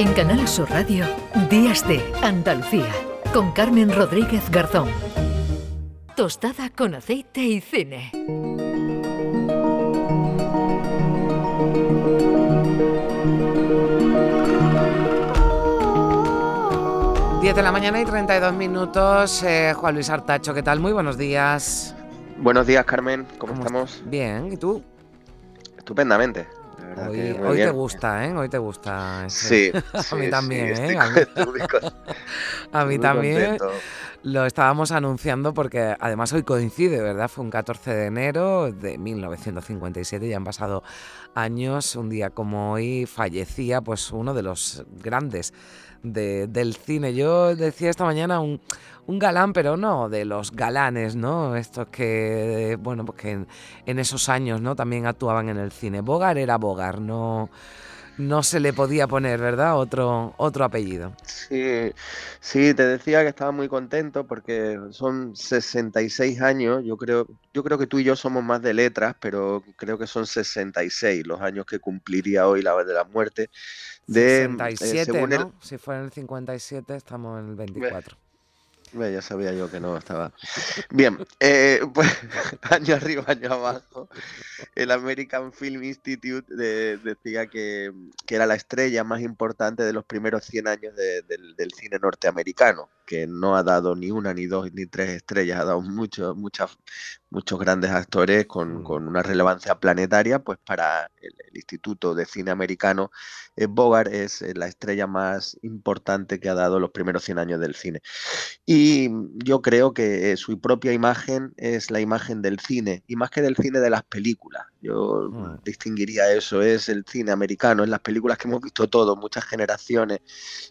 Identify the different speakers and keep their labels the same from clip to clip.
Speaker 1: En Canal Sur Radio, Días de Andalucía, con Carmen Rodríguez Garzón. Tostada con aceite y cine.
Speaker 2: Diez de la mañana y 32 minutos. Eh, Juan Luis Artacho, ¿qué tal? Muy buenos días.
Speaker 3: Buenos días, Carmen. ¿Cómo, estamos?
Speaker 2: Bien, ¿y tú?
Speaker 3: Estupendamente.
Speaker 2: Hoy, te gusta, ¿eh? Hoy te gusta.
Speaker 3: Sí,
Speaker 2: a mí también, ¿eh? A mí, también. Lo estábamos anunciando porque además hoy coincide, ¿verdad? Fue un 14 de enero de 1957, ya han pasado años. Un día como hoy fallecía pues uno de los grandes del cine. Yo decía esta mañana un, galán, pero no de los galanes, ¿no? Estos que, bueno, pues que en, esos años, ¿no? También actuaban en el cine. Bogar era Bogar, no no se le podía poner, ¿verdad? Otro, otro apellido.
Speaker 3: Sí, sí, te decía que estaba muy contento porque son 66 años. Yo creo, yo creo que tú y yo somos más de letras, pero creo que son 66 los años que cumpliría hoy la vez de la muerte.
Speaker 2: De, 67, eh, ¿no? Si fue en el 57, estamos en el 24
Speaker 3: ya sabía yo que no estaba. Bien, eh, pues año arriba, año abajo, el American Film Institute decía que, era la estrella más importante de los primeros 100 años del, cine norteamericano, que no ha dado ni una, ni dos, ni tres estrellas, ha dado muchos, muchas, muchos grandes actores con, mm. una relevancia planetaria, pues para el, Instituto de Cine Americano, eh, Bogart es eh, la estrella más importante que ha dado los primeros 100 años del cine. Y yo creo que su propia imagen es la imagen del cine, y más que del cine de las películas. Yo mm. distinguiría eso, es el cine americano, es las películas que hemos visto todos, muchas generaciones,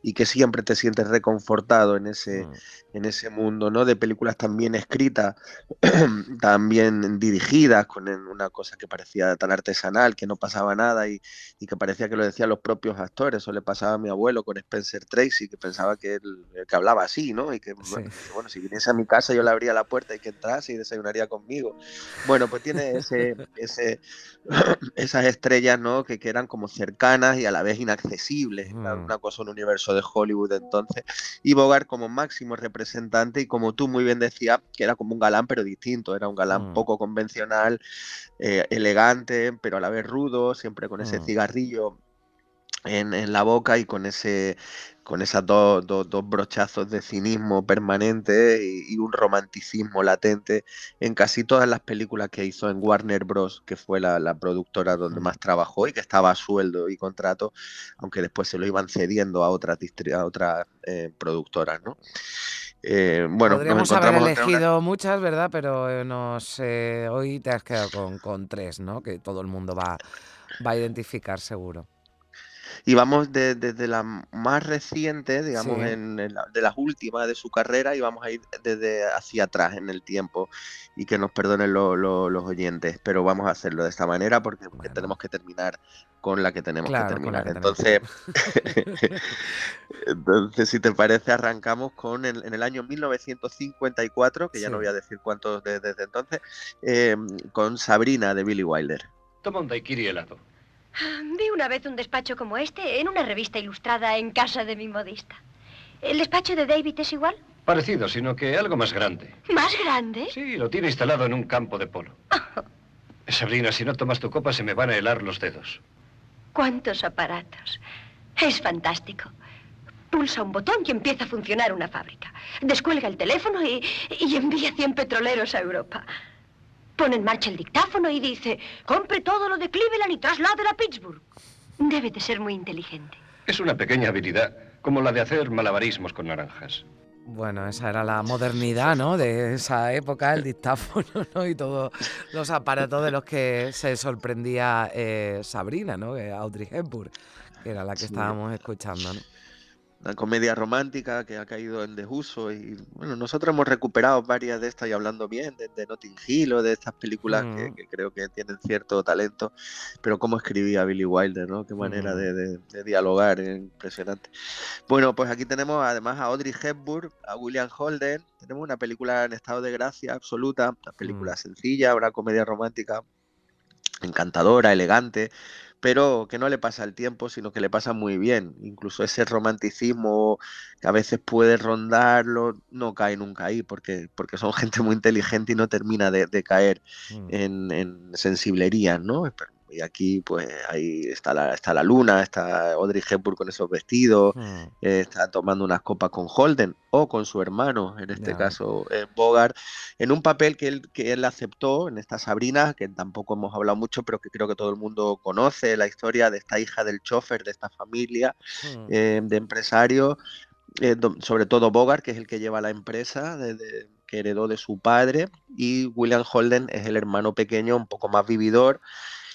Speaker 3: y que siempre te sientes reconfortado en ese, mm. en ese mundo, ¿no? De películas también escritas, también dirigidas, con una cosa que parecía tan artesanal, que no pasaba nada y, que parecía que lo decían los propios actores. Eso le pasaba a mi abuelo con Spencer Tracy, que pensaba que, él, que hablaba así, ¿no? Y que, bueno, si viniese a mi casa yo le abría la puerta y que entrase y desayunaría conmigo. Bueno, pues tiene ese, ese esas estrellas, ¿no? Que, que, eran como cercanas y a la vez inaccesibles, mm. una cosa un universo de Hollywood entonces. Y Bogart como máximo representante y como tú muy bien decías, que era como un galán pero distinto, era un galán mm. poco convencional, eh, elegante, pero a la vez rudo, siempre con ese mm. cigarrillo en, en, la boca y con ese con esos dos, brochazos de cinismo permanente y, un romanticismo latente en casi todas las películas que hizo en Warner Bros., que fue la, productora donde más trabajó y que estaba a sueldo y contrato, aunque después se lo iban cediendo a otras, a otras eh, productoras, ¿no?
Speaker 2: Eh, bueno, Podríamos haber elegido muchas, ¿verdad? Pero eh, no sé, hoy te has quedado con, con tres, ¿no? Que todo el mundo va, va a identificar seguro.
Speaker 3: Y vamos desde la más reciente, digamos, en, de las últimas de su carrera, y vamos a ir desde hacia atrás en el tiempo. Y que nos perdonen los oyentes, pero vamos a hacerlo de esta manera porque, tenemos que terminar con la que tenemos que terminar. entonces, entonces, si te parece, arrancamos con en el año 1954, que ya no voy a decir cuántos desde, entonces, em, con Sabrina de Billy Wilder.
Speaker 4: Toma un daiquiri helado.
Speaker 5: Vi una vez un despacho como este en una revista ilustrada en casa de mi modista. ¿El despacho de David es igual?
Speaker 4: Parecido, sino que algo más grande.
Speaker 5: ¿Más grande?
Speaker 4: Sí, lo tiene instalado en un campo de polo. Sabrina, si no tomas tu copa se me van a helar los dedos.
Speaker 5: ¿Cuántos aparatos? Es fantástico. Pulsa un botón y empieza a funcionar una fábrica. Descuelga el teléfono y, y envía 100 petroleros a Europa. Pone en marcha el dictáfono y dice, compre todo lo de Cleveland y traslade a Pittsburgh. Debe de ser muy inteligente.
Speaker 4: Es una pequeña habilidad, como la de hacer malabarismos con naranjas.
Speaker 2: Bueno, esa era la modernidad, ¿no? De esa época, el dictáfono, ¿no? Y todos los aparatos de los que se sorprendía eh, Sabrina, ¿no? Audrey Hepburn, que era la que estábamos escuchando, ¿no?
Speaker 3: Una comedia romántica que ha caído en desuso y bueno, nosotros hemos recuperado varias de estas y hablando bien de, de Notting Hill o de estas películas que, mm. creo que tienen cierto talento, pero cómo escribía Billy Wilder, ¿no? Qué manera mm. de, dialogar, impresionante. Bueno, pues aquí tenemos además a Audrey Hepburn, a William Holden, tenemos una película en estado de gracia absoluta, una película mm. sencilla, una comedia romántica encantadora, elegante, pero que no le pasa el tiempo, sino que le pasa muy bien. Incluso ese romanticismo que a veces puede rondarlo, no cae nunca ahí, porque, porque son gente muy inteligente y no termina de, caer mm. en, en, sensiblerías, ¿no? Y aquí, pues, ahí está la, está la luna, está Audrey Hepburn con esos vestidos, hmm. eh, está tomando unas copas con Holden o con su hermano, en este caso eh, Bogart, en un papel que él, que él aceptó en esta Sabrina, que tampoco hemos hablado mucho, pero que creo que todo el mundo conoce, la historia de esta hija del chofer, de esta familia hmm. eh, de empresarios, sobre todo Bogart, que es el que lleva la empresa, que heredó de su padre, y William Holden es el hermano pequeño, un poco más vividor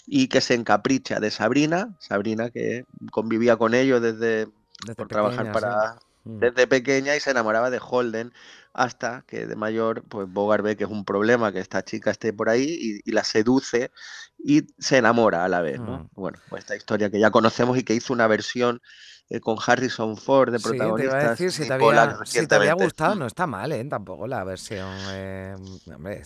Speaker 3: y que se encapricha de Sabrina, Sabrina que convivía con ellos desde, por trabajar para mm. desde pequeña y se enamoraba de Holden hasta que de mayor pues Bogart ve que es un problema que esta chica esté por ahí y, la seduce y se enamora a la vez, ¿no? Mm. Bueno, pues esta historia que ya conocemos y que hizo una versión eh, con Harrison Ford de protagonista.
Speaker 2: Sí, te a decir, si te, había, si te, había, gustado, no está mal, ¿eh? Tampoco la versión. Eh,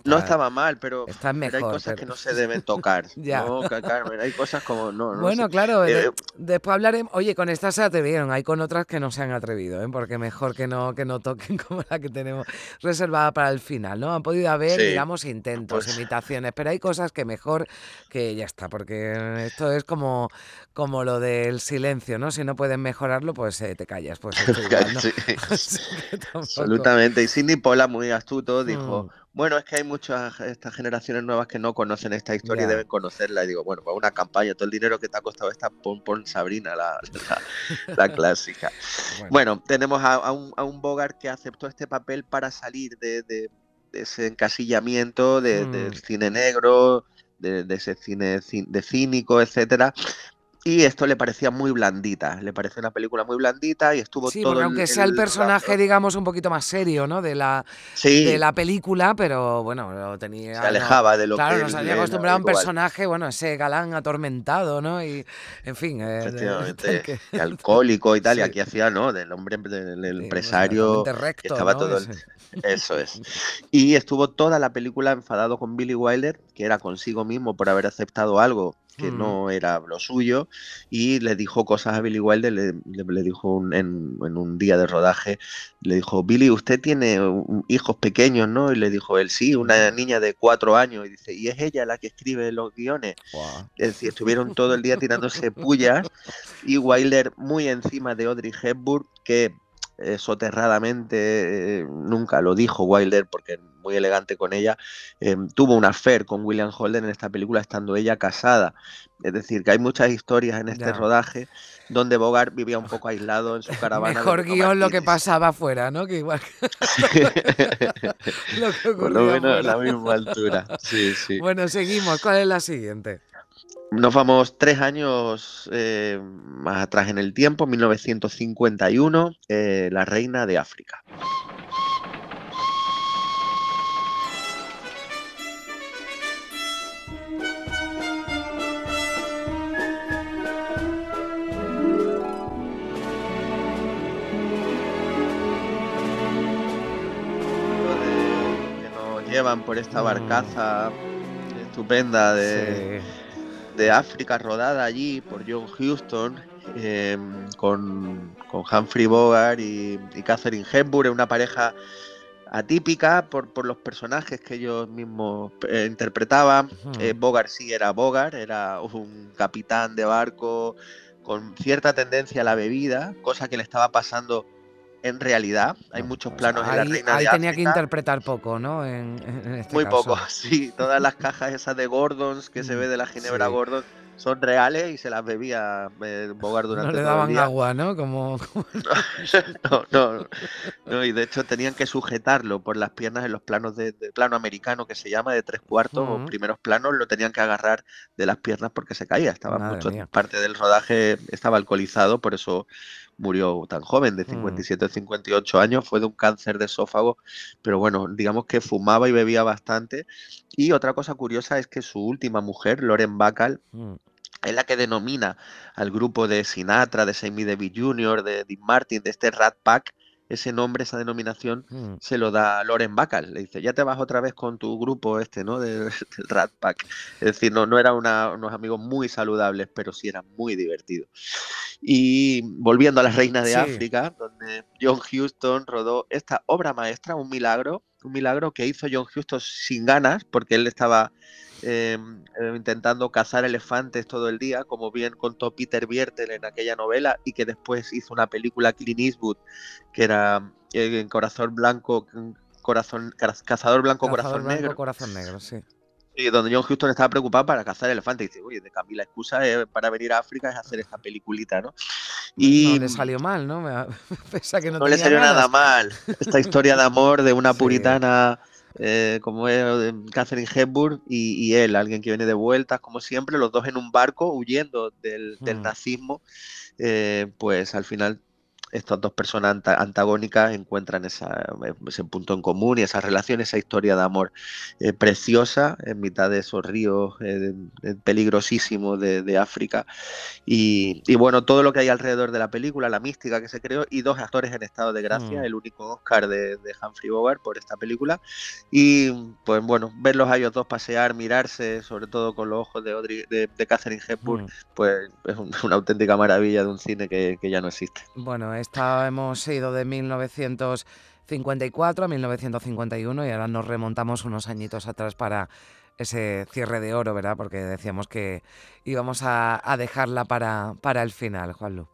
Speaker 3: no estaba mal, pero, hay cosas que no se deben tocar. ya. ¿no, Carmen? Hay cosas como. No,
Speaker 2: bueno, claro, eh, después hablaremos. Oye, con esta se atrevieron, hay con otras que no se han atrevido, ¿eh? porque mejor que no, que no toquen como la que tenemos reservada para el final, ¿no? Han podido haber, digamos, intentos, pues imitaciones, pero hay cosas que mejor que ya está, porque esto es como, como lo del silencio, ¿no? Si no pueden mejorar mejorarlo, pues eh, te callas. Pues
Speaker 3: Absolutamente. Y Sidney Pola, muy astuto, dijo, mm. bueno, es que hay muchas estas generaciones nuevas que no conocen esta historia y deben conocerla. Y digo, bueno, pues una campaña, todo el dinero que te ha costado esta, pon, Sabrina, la, la, clásica. Bueno. tenemos a, un, a, un, Bogart que aceptó este papel para salir de, ese encasillamiento de, del mm. cine negro, de, ese cine de cínico, etcétera, y esto le parecía muy blandita, le pareció una película muy blandita y estuvo
Speaker 2: sí,
Speaker 3: todo
Speaker 2: porque aunque sea el personaje, digamos, un poquito más serio, ¿no? De la, de la película, pero bueno, lo tenía...
Speaker 3: Se alejaba de lo
Speaker 2: claro,
Speaker 3: que...
Speaker 2: Claro, nos había acostumbrado a un personaje, bueno, ese galán atormentado, ¿no? Y, en fin...
Speaker 3: Eh, Efectivamente, alcohólico y tal, y aquí hacía, ¿no? Del hombre, del empresario... que estaba todo... Eso es. Y estuvo toda la película enfadado con Billy Wilder, que era consigo mismo por haber aceptado algo que mm. no era lo suyo, y le dijo cosas a Billy Wilder, le, le, dijo en, un día de rodaje, le dijo, Billy, usted tiene hijos pequeños, ¿no? Y le dijo él, sí, una niña de cuatro años, y dice, ¿y es ella la que escribe los guiones? Es decir, estuvieron todo el día tirándose pullas, y Wilder muy encima de Audrey Hepburn, que eh, soterradamente, eh, nunca lo dijo Wilder porque muy elegante con ella, em, tuvo un affair con William Holden en esta película estando ella casada. Es decir, que hay muchas historias en este rodaje donde Bogart vivía un poco aislado en su caravana.
Speaker 2: Mejor guion lo que pasaba afuera, ¿no? Que igual
Speaker 3: lo que Por lo menos a la misma altura. Sí, sí.
Speaker 2: Bueno, seguimos. ¿Cuál es la siguiente?
Speaker 3: Nos vamos tres años eh, más atrás en el tiempo, 1951, eh, La Reina de África. llevan por esta barcaza estupenda de, de África rodada allí por John Huston em, con, con, Humphrey Bogart y, Catherine Hepburn, una pareja atípica por, por, los personajes que ellos mismos eh, interpretaban. Eh, Bogart sí era Bogart, era un capitán de barco con cierta tendencia a la bebida, cosa que le estaba pasando en realidad. Hay muchos pues planos
Speaker 2: ahí,
Speaker 3: en la Reina
Speaker 2: ahí tenía que interpretar poco, ¿no? En, este
Speaker 3: Muy poco, sí. Todas las cajas esas de Gordons que se mm, ve de la Ginebra Gordon son reales y se las bebía eh, Bogart durante
Speaker 2: No le
Speaker 3: daban
Speaker 2: agua, ¿no? Como...
Speaker 3: no, no, no, y de hecho tenían que sujetarlo por las piernas en los planos de, plano americano que se llama de tres cuartos o primeros planos, lo tenían que agarrar de las piernas porque se caía. Estaba mucho, parte del rodaje estaba alcoholizado, por eso murió tan joven, de 57 mm. 58 años, fue de un cáncer de esófago, pero bueno, digamos que fumaba y bebía bastante. Y otra cosa curiosa es que su última mujer, Loren Bacall, mm. es la que denomina al grupo de Sinatra, de Sammy Davis Jr., de Dean Martin, de este Rat Pack, ese nombre, esa denominación, mm. se lo da Loren Bacall. Le dice, ya te vas otra vez con tu grupo este, ¿no? del Rat Pack. Es decir, no, no eran unos amigos muy saludables, pero sí eran muy divertidos. Y volviendo a la Reina de África, donde John Huston rodó esta obra maestra, un milagro, un milagro que hizo John Huston sin ganas, porque él estaba eh, intentando cazar elefantes todo el día, como bien contó Peter Biertel en aquella novela, y que después hizo una película Clint Eastwood, que era eh, Corazón Blanco, Corazón, Cazador Blanco, Corazón Negro.
Speaker 2: Corazón Negro, sí.
Speaker 3: Y donde John Huston estaba preocupado para cazar elefantes. Y dice, oye, de Camila, la excusa para venir a África es hacer esta peliculita, ¿no?
Speaker 2: Y no le salió mal, ¿no?
Speaker 3: que no, le salió nada mal. Esta historia de amor de una puritana eh, como es eh, Catherine Hepburn y, él, alguien que viene de vueltas, como siempre, los dos en un barco huyendo del, hmm. nazismo, eh, pues al final estas dos personas antagónicas encuentran esa, ese punto en común y esa relación, esa historia de amor eh, preciosa en mitad de esos ríos eh, peligrosísimos de, África. Y, bueno, todo lo que hay alrededor de la película, la mística que se creó y dos actores en estado de gracia, mm. el único Oscar de, Humphrey Bogart por esta película. Y pues bueno, verlos a ellos dos pasear, mirarse, sobre todo con los ojos de, de, Catherine Hepburn, mm. pues es una auténtica maravilla de un cine que, que ya no existe.
Speaker 2: Bueno, esta hemos ido de 1954 a 1951 y ahora nos remontamos unos añitos atrás para ese cierre de oro, ¿verdad? Porque decíamos que íbamos a, dejarla para, para el final, Juanlu.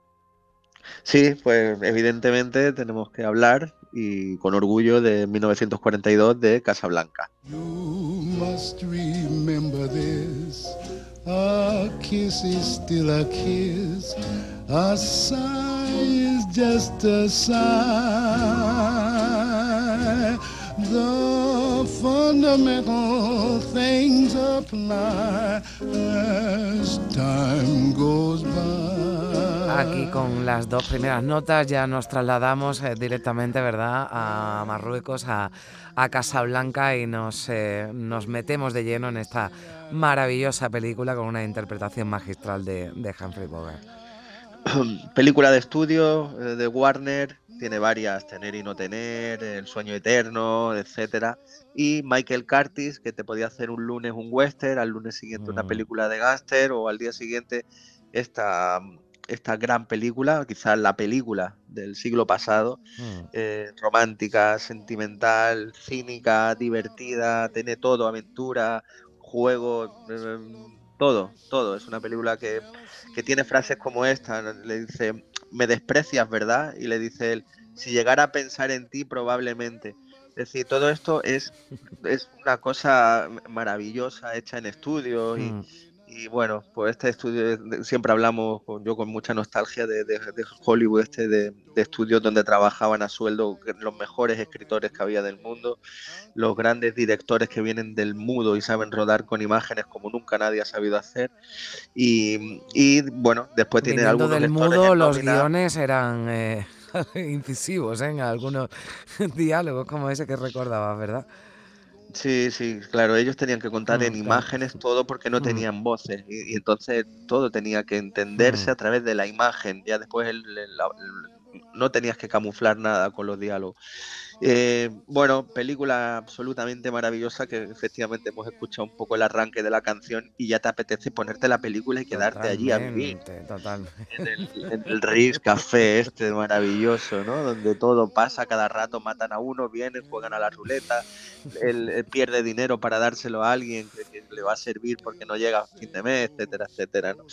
Speaker 3: Sí, pues evidentemente tenemos que hablar y con orgullo de 1942 de Casablanca. A kiss is still a kiss. A is just a sigh. The fundamental things apply as time goes by.
Speaker 2: Aquí con las dos primeras notas ya nos trasladamos eh, directamente, ¿verdad?, a Marruecos, a, Casablanca y nos, eh, nos metemos de lleno en esta maravillosa película con una interpretación magistral de, de Humphrey Bogart.
Speaker 3: película de estudio eh, de Warner, tiene varias, Tener y no tener, El sueño eterno, etcétera. Y Michael Curtis, que te podía hacer un lunes un western, al lunes siguiente una mm. película de gángster o al día siguiente esta, esta gran película, quizás la película del siglo pasado, mm. eh, romántica, sentimental, cínica, divertida, tiene todo, aventura, juego, em, todo, todo. Es una película que, tiene frases como esta. Le dice, me desprecias, ¿verdad? Y le dice él, si llegara a pensar en ti, probablemente. Es decir, todo esto es, es una cosa maravillosa, hecha en estudio y, mm. Y bueno, pues este estudio, siempre hablamos con, yo con mucha nostalgia de, Hollywood, este de, estudios donde trabajaban a sueldo los mejores escritores que había del mundo, los grandes directores que vienen del mudo y saben rodar con imágenes como nunca nadie ha sabido hacer. Y, y bueno, después tiene algunos...
Speaker 2: del mudo los guiones eran... Eh, incisivos ¿eh? en algunos diálogos como ese que recordabas, ¿verdad?
Speaker 3: Sí, sí, claro, ellos tenían que contar en imágenes todo porque no tenían voces y, entonces todo tenía que entenderse a través de la imagen, ya después no tenías que camuflar nada con los diálogos. Eh, bueno, película absolutamente maravillosa que efectivamente hemos escuchado un poco el arranque de la canción y ya te apetece ponerte la película y quedarte allí a vivir. En el, en Café este maravilloso, ¿no? Donde todo pasa, cada rato matan a uno, vienen, juegan a la ruleta, él, pierde dinero para dárselo a alguien que, le va a servir porque no llega a fin de mes, etcétera, etcétera, ¿no?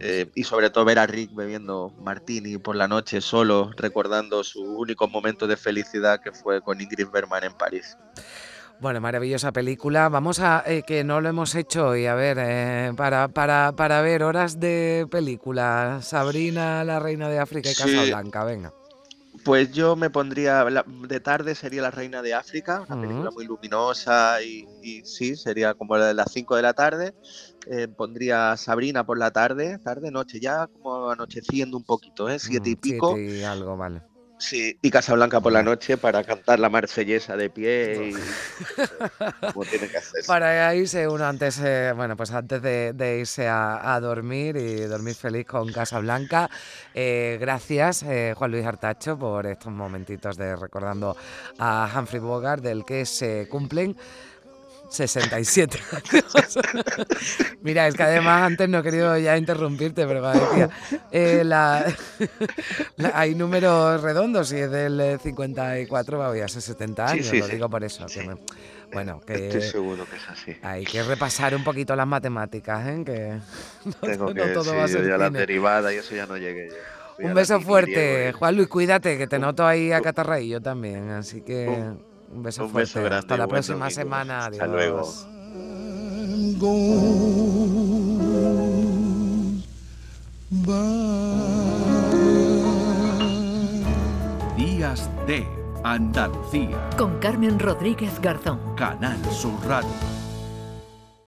Speaker 3: Eh, y sobre todo ver a Rick bebiendo martini por la noche solo, recordando su único momento de felicidad que fue con Ingrid Bergman en París.
Speaker 2: Bueno, maravillosa película. Vamos a eh, que no lo hemos hecho y a ver, eh, para, para, para, ver horas de película. Sabrina, la reina de África y Casablanca, venga.
Speaker 3: Pues yo me pondría, de tarde sería La Reina de África, una película muy luminosa y, sí, sería como la de las 5 de la tarde. Eh, pondría Sabrina por la tarde, tarde, noche, ya como anocheciendo un poquito, ¿eh? Siete y mm, pico.
Speaker 2: Siete y algo, vale
Speaker 3: Sí, y Casablanca por la noche para cantar la marsellesa de pie y como tiene que hacer.
Speaker 2: Para irse uno antes, eh, bueno, pues antes de, irse a, dormir y dormir feliz con Casablanca. Eh, gracias, eh, Juan Luis Artacho, por estos momentitos de recordando a Humphrey Bogart, del que se cumplen 67 años. Mira, es que además antes no he querido ya interrumpirte, pero decía, eh, la, hay números redondos y es del 54 va a ser 70 años, lo digo por eso. bueno, que
Speaker 3: Estoy seguro que es así.
Speaker 2: Hay que repasar un poquito las matemáticas, ¿eh? que
Speaker 3: no, Tengo que, todo va a ser ya la derivada y eso ya no llegué yo.
Speaker 2: Un beso fuerte, Juan Luis, cuídate, que te noto ahí a yo también, así que... Un beso fuerte. grande, Hasta la próxima semana. Adiós. Hasta luego.
Speaker 6: Días de Andalucía.
Speaker 1: Con Carmen Rodríguez Garzón.
Speaker 6: Canal Sur Radio.